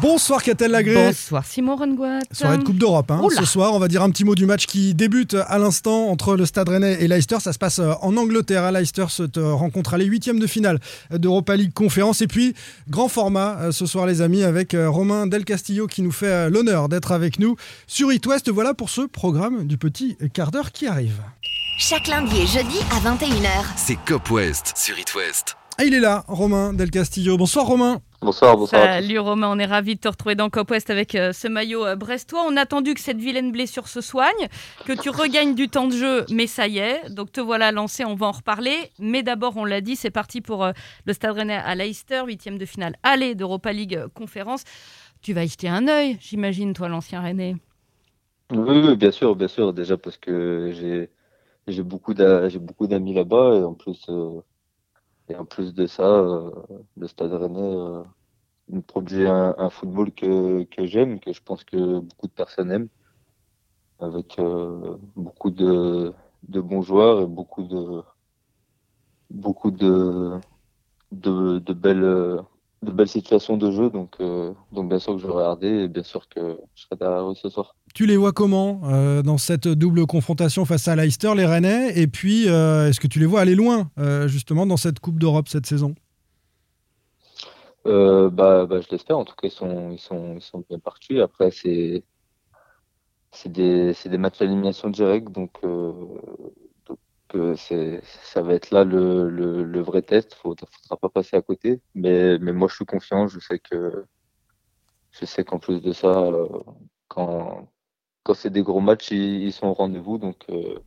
Bonsoir Catel Lagré. Bonsoir Simon Rengoat. Soirée de Coupe d'Europe. hein. Ce soir, on va dire un petit mot du match qui débute à l'instant entre le Stade Rennais et Leicester. Ça se passe euh, en Angleterre. à Leicester se te rencontre à les huitièmes de finale d'Europa League Conférence. Et puis, grand format euh, ce soir, les amis, avec euh, Romain Del Castillo qui nous fait l'honneur d'être avec nous sur It West. Voilà pour ce programme du petit quart d'heure qui arrive. Chaque lundi et jeudi à 21h. C'est Cop West sur It West. Et il est là, Romain Del Castillo. Bonsoir Romain. Bonsoir, bonsoir. Salut Romain, on est ravis de te retrouver dans Cop West avec euh, ce maillot euh, brestois. On a attendu que cette vilaine blessure se soigne, que tu regagnes du temps de jeu, mais ça y est. Donc te voilà lancé, on va en reparler. Mais d'abord, on l'a dit, c'est parti pour euh, le Stade Rennais à Leicester, huitième de finale aller d'Europa League Conférence. Tu vas y jeter un œil, j'imagine, toi, l'ancien Rennais. Oui, oui, bien sûr, bien sûr. Déjà parce que j'ai beaucoup d'amis là-bas et en plus et en plus de ça, euh, le Stade Rennais euh, me produit un, football que j'aime, que je pense que beaucoup de personnes aiment, avec euh, beaucoup de bons joueurs et beaucoup de belles situations de jeu. Donc euh, donc bien sûr que je vais regarder et bien sûr que je serai derrière eux ce soir. Tu les vois comment euh, dans cette double confrontation face à Leicester, les Rennais? Et puis, euh, est-ce que tu les vois aller loin, euh, justement, dans cette Coupe d'Europe cette saison? Bah, bah, je l'espère. En tout cas, ils sont, ils sont, ils sont bien partis. Après, c'est, c'est des, des matchs à directe, donc, donc ça va être là le, le, vrai test. Faut, faudra pas passer à côté. Mais, mais moi, je suis confiant. Je sais que, je sais qu'en plus de ça, quand, quand c'est des gros matchs, ils, sont au rendez-vous, donc, euh,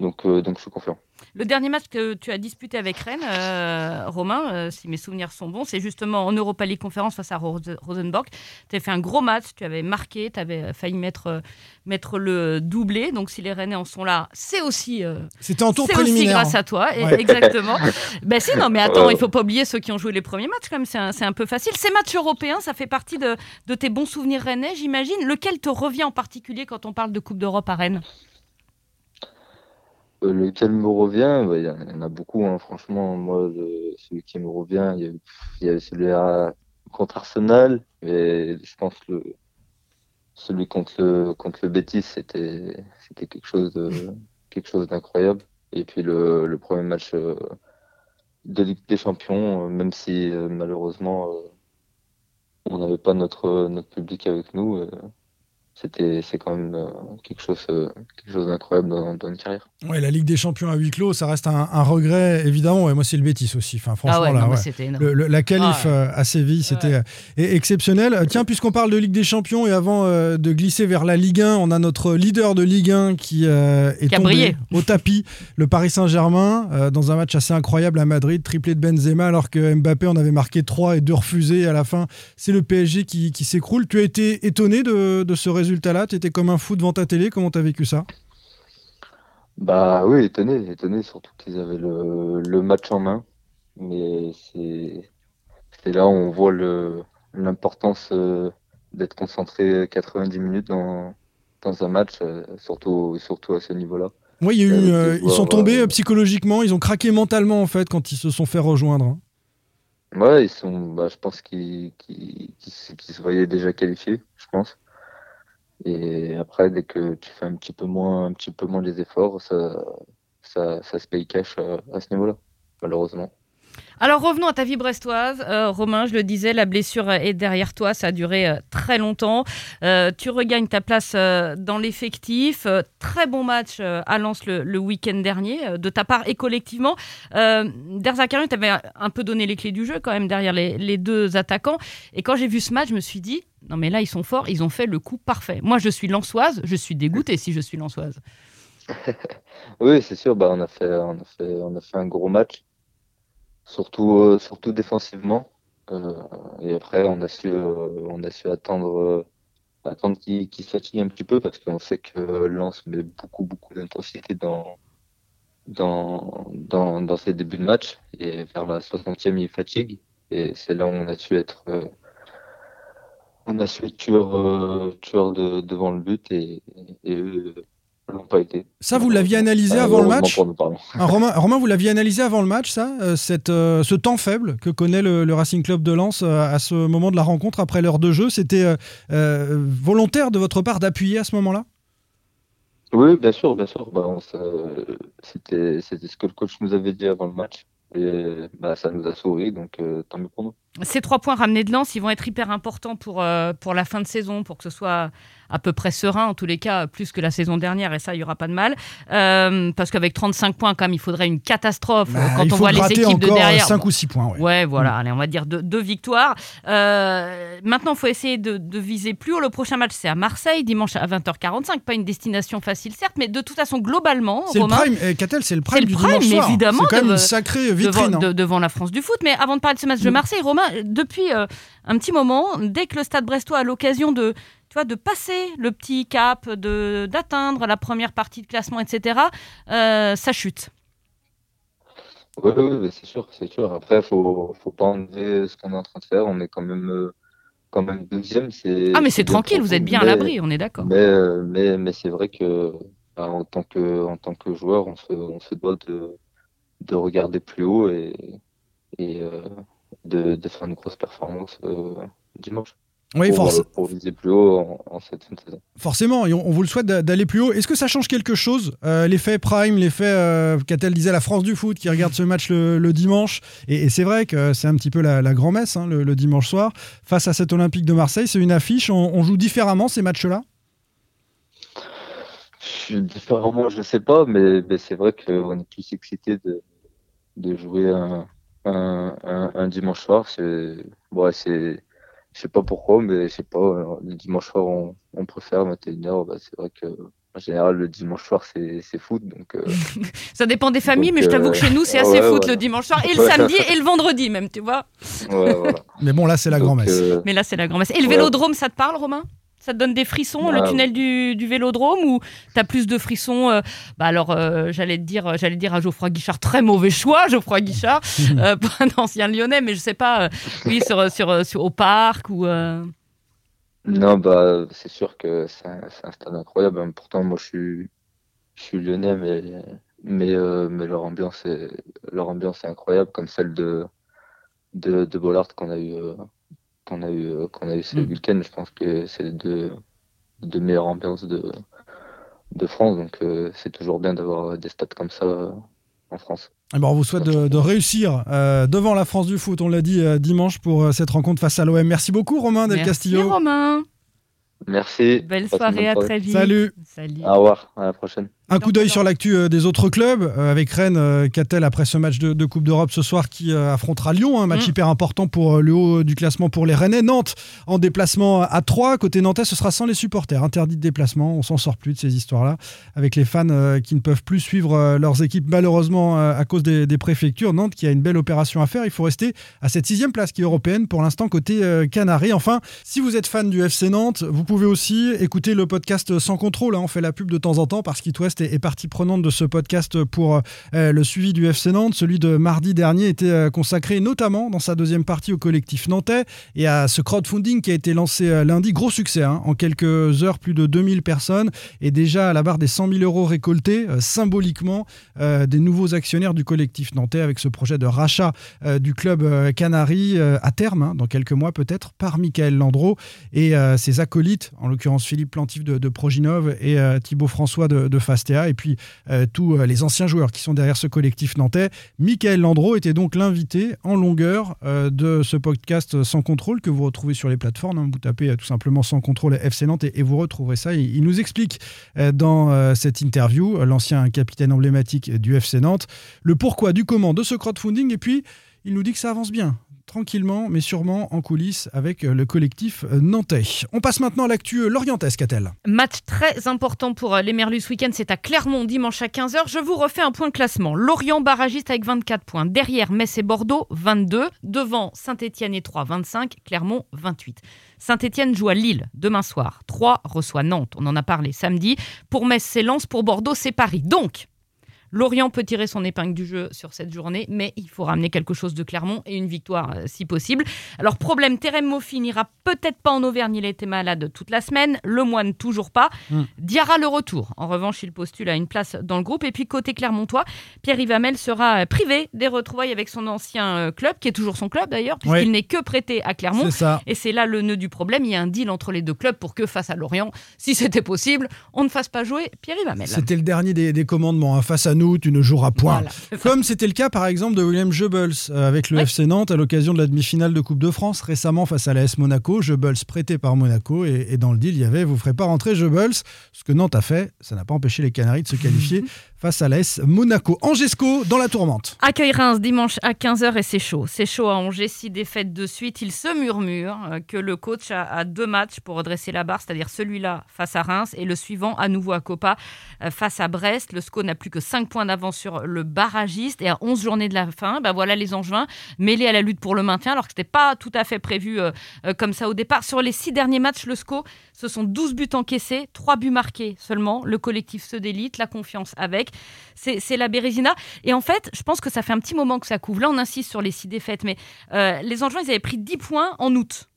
donc, euh, donc, je suis confiant. Le dernier match que tu as disputé avec Rennes, euh, Romain, euh, si mes souvenirs sont bons, c'est justement en Europa League Conférence face à Rose- Rosenborg. Tu as fait un gros match, tu avais marqué, tu avais failli mettre, mettre le doublé. Donc si les Rennais en sont là, c'est aussi, euh, C'était en tour c'est aussi préliminaire. grâce à toi. Ouais. Exactement. ben si, non, mais attends, il faut pas oublier ceux qui ont joué les premiers matchs quand même, c'est un, c'est un peu facile. Ces matchs européens, ça fait partie de, de tes bons souvenirs rennais, j'imagine. Lequel te revient en particulier quand on parle de Coupe d'Europe à Rennes? Lequel me revient, il y en a beaucoup, hein. Franchement, moi, celui qui me revient, il y a, celui contre Arsenal, et je pense le celui contre le contre le Betis, c'était quelque chose quelque chose d'incroyable. Et puis le, le premier match euh, de Ligue des Champions, euh, même si euh, malheureusement on n'avait pas notre notre public avec nous, c'était c'est quand même euh, quelque chose euh, quelque chose d'incroyable dans, dans une carrière. Ouais, la Ligue des Champions à huis clos, ça reste un, un regret, évidemment. Et moi, c'est le Bétis aussi. Enfin, franchement, Ah ouais, là, non, mais ouais. c'était énorme. Le- le- la qualif Ah ouais. euh, à Séville, c'était euh, e- exceptionnel. Tiens, puisqu'on parle de Ligue des Champions et avant euh, de glisser vers la Ligue 1, on a notre leader de Ligue 1 qui euh, est Qui a tombé brillé. au tapis, le Paris Saint-Germain, euh, dans un match assez incroyable à Madrid, triplé de Benzema, alors que Mbappé en avait marqué 3 et 2 refusés. À la fin, c'est le PSG qui, qui s'écroule. Tu as été étonné de, de ce résultat-là Tu étais comme un fou devant ta télé. Comment tu as vécu ça? Bah oui, étonné, étonné, surtout qu'ils avaient le, le match en main. Mais c'est là où on voit l'importance euh, d'être concentré 90 minutes dans, dans un match, euh, surtout, surtout à ce niveau-là. Oui, il y a eu, euh, ils sont tombés euh, psychologiquement, ils ont craqué mentalement en fait quand ils se sont fait rejoindre. hein. Ouais, ils sont, bah, je pense qu'ils qu'ils qu'ils se qu'ils se voyaient déjà qualifiés, je pense. Et après, dès que tu fais un petit peu moins, un petit peu moins les efforts, ça, ça, ça se paye cash à, à ce niveau-là, malheureusement. Alors revenons à ta vie brestoise. Euh, Romain, je le disais, la blessure est derrière toi, ça a duré euh, très longtemps. Euh, tu regagnes ta place euh, dans l'effectif. Euh, très bon match euh, à Lens le, week-end dernier, euh, de ta part et collectivement. Euh, Zakarian t'avais un peu donné les clés du jeu quand même derrière les, les deux attaquants. Et quand j'ai vu ce match, je me suis dit, non mais là ils sont forts, ils ont fait le coup parfait. Moi je suis lançoise, je suis dégoûtée si je suis lançoise. Oui, c'est sûr, bah, on a fait, un gros match, surtout, euh, défensivement. Euh, et après, on a su, euh, attendre, attendre qu'il qu'il se fatigue un petit peu parce qu'on sait que Lens met beaucoup, beaucoup d'intensité dans, dans, ses débuts de match. Et vers la 60e, il fatigue. Et c'est là où on a su être, on a su être tueur, euh, tueur de, devant le but et, et eux l'ont pas été. Ça, vous l'aviez analysé avant le match nous. Ah, Romain, Romain, vous l'aviez analysé avant le match, ça euh, cette, euh, Ce temps faible que connaît le, le Racing Club de Lens euh, à ce moment de la rencontre, après l'heure de jeu, c'était volontaire de votre part d'appuyer à ce moment-là? Oui, bien sûr, bien sûr. Bah, c'était ce que le coach nous avait dit avant le match. Et bah, ça nous a souri, donc euh, tant mieux pour nous. Ces trois points ramenés de Lens, ils vont être hyper importants pour, euh, pour la fin de saison, pour que ce soit à peu près serein, en tous les cas, plus que la saison dernière, et ça, il n'y aura pas de mal. Euh, parce qu'avec 35 points, quand même, il faudrait une catastrophe Bah, euh, quand on voit les équipes de derrière. 5 ou 6 points. ouais. Ouais, voilà, allez, on va dire deux, deux victoires. Euh, maintenant, il faut essayer de, de viser plus haut. Le prochain match, c'est à Marseille, dimanche à 20h45. Pas une destination facile, certes, mais de toute façon, globalement, C'est le prime, eh, Catel, c'est le prime le du prime, soir. évidemment, C'est quand même de- une sacrée devant, vitrine. hein. de- devant la France du foot. Mais avant de parler de ce match de Mm. Marseille, Romain, depuis euh, un petit moment, dès que le Stade Brestois a l'occasion de, tu vois, de passer le petit cap, de d'atteindre la première partie de classement, etc., euh, ça chute. Oui, oui, c'est sûr, c'est sûr. Après, faut, faut pas enlever ce qu'on est en train de faire. On est quand même, euh, quand même deuxième. Ah, mais c'est tranquille, vous êtes bien à l'abri, on est d'accord. Mais, euh, mais, mais c'est vrai que bah, en tant que, en tant que joueur, on se, on se doit de, de regarder plus haut et, et euh, de, de faire une grosse performance euh, dimanche Oui, pour, forc- pour viser plus haut en, en cette fin de saison. forcément, et on, on vous le souhaite d'a- d'aller plus haut. Est-ce que ça change quelque chose euh, L'effet Prime, l'effet, euh, Catel disait, la France du foot qui regarde ce match le, le dimanche? Et, et c'est vrai que c'est un petit peu la, la grand-messe hein, le, le dimanche soir. Face à cet Olympique de Marseille, c'est une affiche. On, on joue différemment ces matchs-là? Je- Différemment, je sais pas, mais, mais c'est vrai qu'on est plus excité de, de jouer un, un, un, un dimanche soir. C'est, ouais, c'est, je sais pas pourquoi, mais je sais pas, euh, le dimanche soir, on, on préfère 21h. Bah, c'est vrai que, en général, le dimanche soir, c'est, c'est foot, donc, euh, Ça dépend des familles, Donc, mais je t'avoue euh, que chez nous, c'est ouais, assez foot voilà. le dimanche soir, et le samedi, et le vendredi même, tu vois. ouais, voilà. Mais bon, là, c'est la grand-messe. euh, Mais là, c'est la grand-messe. Et le Ouais. vélodrome, ça te parle, Romain? Ça te donne des frissons, le Ouais. tunnel du, du vélodrome, ou t'as plus de frissons euh, Bah alors, euh, j'allais te dire, j'allais dire à Geoffroy Guichard, très mauvais choix, Geoffroy Guichard, euh, pour un ancien Lyonnais, mais je sais pas, euh, oui, sur, sur, sur- au parc ou. euh, Non, bah, c'est sûr que c'est un, stade incroyable. hein. Pourtant, moi, je suis, je suis lyonnais, mais, mais, euh, mais leur ambiance est, leur ambiance est incroyable, comme celle de, de, de Bollard qu'on a eu, euh, qu'on a eu, euh, qu'on a eu ce Mm. week-end. Je pense que c'est les deux, deux meilleures ambiances de, de France. Donc, euh, c'est toujours bien d'avoir des stades comme ça euh, en France. Eh ben, on vous souhaite de, de réussir euh, devant la France du foot, on l'a dit euh, dimanche pour euh, cette rencontre face à l'OM. Merci beaucoup Romain Del Merci Castillo. Romain. Merci. Belle soirée, à très vite. Salut. Salut. Au revoir. À la prochaine. Un coup d'œil sur l'actu euh, des autres clubs, euh, avec Rennes, euh, qu'a-t-elle après ce match de, de Coupe d'Europe ce soir qui euh, affrontera Lyon, un match Mm. hyper important pour euh, le haut du classement pour les Rennais. Nantes en déplacement à 3, côté Nantais, ce sera sans les supporters, interdit de déplacement, on s'en sort plus de ces histoires-là, avec les fans euh, qui ne peuvent plus suivre euh, leurs équipes malheureusement euh, à cause des, des préfectures. Nantes qui a une belle opération à faire, il faut rester à cette sixième place qui est européenne pour l'instant côté euh, Canaries. Enfin, si vous êtes fan du FC Nantes, vous pouvez aussi écouter le podcast Sans Contrôle, hein. on fait la pub de temps en temps parce qu'It Est partie prenante de ce podcast pour euh, le suivi du FC Nantes. Celui de mardi dernier était euh, consacré notamment dans sa deuxième partie au collectif nantais et à ce crowdfunding qui a été lancé euh, lundi. Gros succès, hein. en quelques heures, plus de 2000 personnes et déjà à la barre des 100 000 euros récoltés, symboliquement, des nouveaux actionnaires du collectif nantais avec ce projet de rachat du club Canary à terme, hein, dans quelques mois peut-être, par Michael Landreau et ses acolytes, en l'occurrence Philippe Plantif de, Proginov et Thibaut François de, de Et puis euh, tous euh, les anciens joueurs qui sont derrière ce collectif nantais. Michael Landreau était donc l'invité en longueur euh, de ce podcast Sans Contrôle que vous retrouvez sur les plateformes. hein. Vous tapez tout simplement Sans Contrôle FC Nantes et, vous retrouverez ça. Il, nous explique dans cette interview, l'ancien capitaine emblématique du FC Nantes, le pourquoi du comment de ce crowdfunding, et puis il nous dit que ça avance bien tranquillement, mais sûrement en coulisses avec euh, le collectif euh, nantais. On passe maintenant à l'actu euh, lorientaise, qu'a-t-elle Match très important pour les Merlus ce week-end, c'est à Clermont dimanche à 15h. Je vous refais un point de classement. Lorient barragiste avec 24 points. Derrière Metz et Bordeaux, 22. Devant Saint-Etienne et 3, 25. Clermont, 28. Saint-Etienne joue à Lille demain soir. 3 reçoit Nantes. On en a parlé samedi. Pour Metz, c'est Lens. Pour Bordeaux, c'est Paris. Donc, Lorient peut tirer son épingle du jeu sur cette journée, mais il faut ramener quelque chose de Clermont et une victoire euh, si possible. Alors problème, Terem Moffi n'ira peut-être pas en Auvergne, il été malade toute la semaine. Le Moine toujours pas. Mm. Diarra le retour. En revanche, il postule à une place dans le groupe. Et puis côté Clermontois, Pierre Yvamel sera euh, privé des retrouvailles avec son ancien euh, club, qui est toujours son club d'ailleurs, puisqu'il Oui. n'est que prêté à Clermont. Ça. Et c'est là le nœud du problème. Il y a un deal entre les deux clubs pour que face à Lorient, si c'était possible, on ne fasse pas jouer Pierre Yvamel. C'était le dernier des, des commandements. hein. Face à nous, tu ne joueras point. Voilà. Comme c'était le cas par exemple de William Goebbels euh, avec le Ouais. FC Nantes à l'occasion de la demi-finale de Coupe de France récemment face à l'AS Monaco. Goebbels prêté par Monaco et, et dans le deal il y avait vous ferez pas rentrer Goebbels. Ce que Nantes a fait, ça n'a pas empêché les Canaries de se qualifier face à l'AS Monaco. Angesco dans la tourmente. Accueil Reims dimanche à 15h et c'est chaud. C'est chaud à Angers, six défaites de suite. Il se murmure euh, que le coach a, deux matchs pour redresser la barre, c'est-à-dire celui-là face à Reims et le suivant à nouveau à Copa euh, face à Brest. Le SCO n'a plus que 5 points d'avance sur le barragiste et à 11 journées de la fin, bah voilà les Angevins mêlés à la lutte pour le maintien alors que ce n'était pas tout à fait prévu euh, comme ça au départ. Sur les six derniers matchs, le SCO, ce sont 12 buts encaissés, 3 buts marqués seulement. Le collectif se délite, la confiance avec. C'est la Bérésina. Et en fait, je pense que ça fait un petit moment que ça couvre. Là, on insiste sur les six défaites, mais euh, les Angevins, ils avaient pris 10 points en août.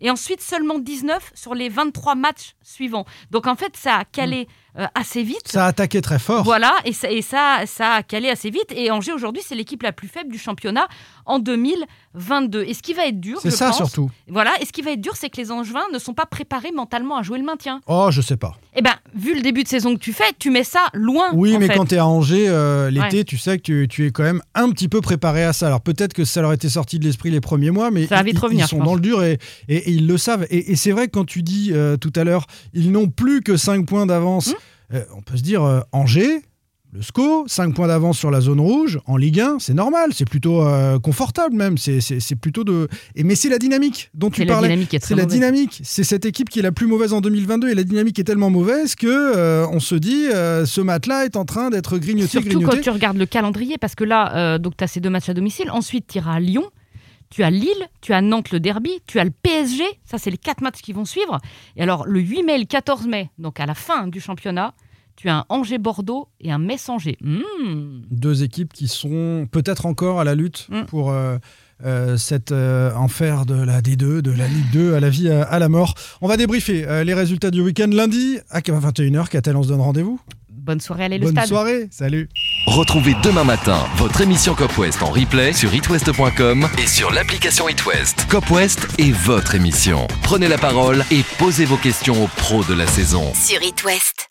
Et ensuite, seulement 19 sur les 23 matchs suivants. Donc, en fait, ça a calé euh, assez vite. Ça a attaqué très fort. Voilà, et, ça, et ça, ça a calé assez vite. Et Angers, aujourd'hui, c'est l'équipe la plus faible du championnat en 2022. Et ce qui va être dur, C'est ça pense- surtout. Voilà, et ce qui va être dur, c'est que les Angevins ne sont pas préparés mentalement à jouer le maintien. Oh, je sais pas. Eh ben, vu le début de saison que tu fais, tu mets ça loin. Oui, en mais fait. quand tu es à Angers euh, l'été, tu sais que tu, tu es quand même un petit peu préparé à ça. Alors peut-être que ça leur était sorti de l'esprit les premiers mois, mais Ça ils, vite ils- revenir, ils sont dans le dur et, et- et ils le savent. Et, et c'est vrai que quand tu dis euh, tout à l'heure, ils n'ont plus que 5 points d'avance, Hum. Euh, on peut se dire euh, Angers. Le SCO, 5 points d'avance sur la zone rouge, en Ligue 1, c'est normal, c'est plutôt euh, confortable même, c'est plutôt de... Et, mais c'est la dynamique dont tu C'est la parlais. dynamique qui est très C'est la mauvaise. dynamique. C'est cette équipe qui est la plus mauvaise en 2022 et la dynamique est tellement mauvaise que euh, on se dit euh, ce match-là est en train d'être grignoté, Surtout grignoté. quand tu regardes le calendrier, parce que là, donc tu as ces deux matchs à domicile. Ensuite, tu iras à Lyon, tu as Lille, tu as Nantes le derby, tu as le PSG. Ça, c'est les quatre matchs qui vont suivre. Et alors, le 8 mai le 14 mai, donc à la fin du championnat, tu as un Angers-Bordeaux et un Metz-Angers. Mmh. Deux équipes qui sont peut-être encore à la lutte Mm. pour euh, euh, cet euh, enfer de la D2, de la Ligue 2, à la vie, à, à la mort. On va débriefer euh, les résultats du week-end lundi à 21h. Catel, on se donne rendez-vous. Bonne soirée, allez le Bonne stade. soirée, salut. Retrouvez demain matin votre émission Cop West en replay sur itwest.com et sur l'application itwest. Cop West est votre émission. Prenez la parole et posez vos questions aux pros de la saison. Sur It West.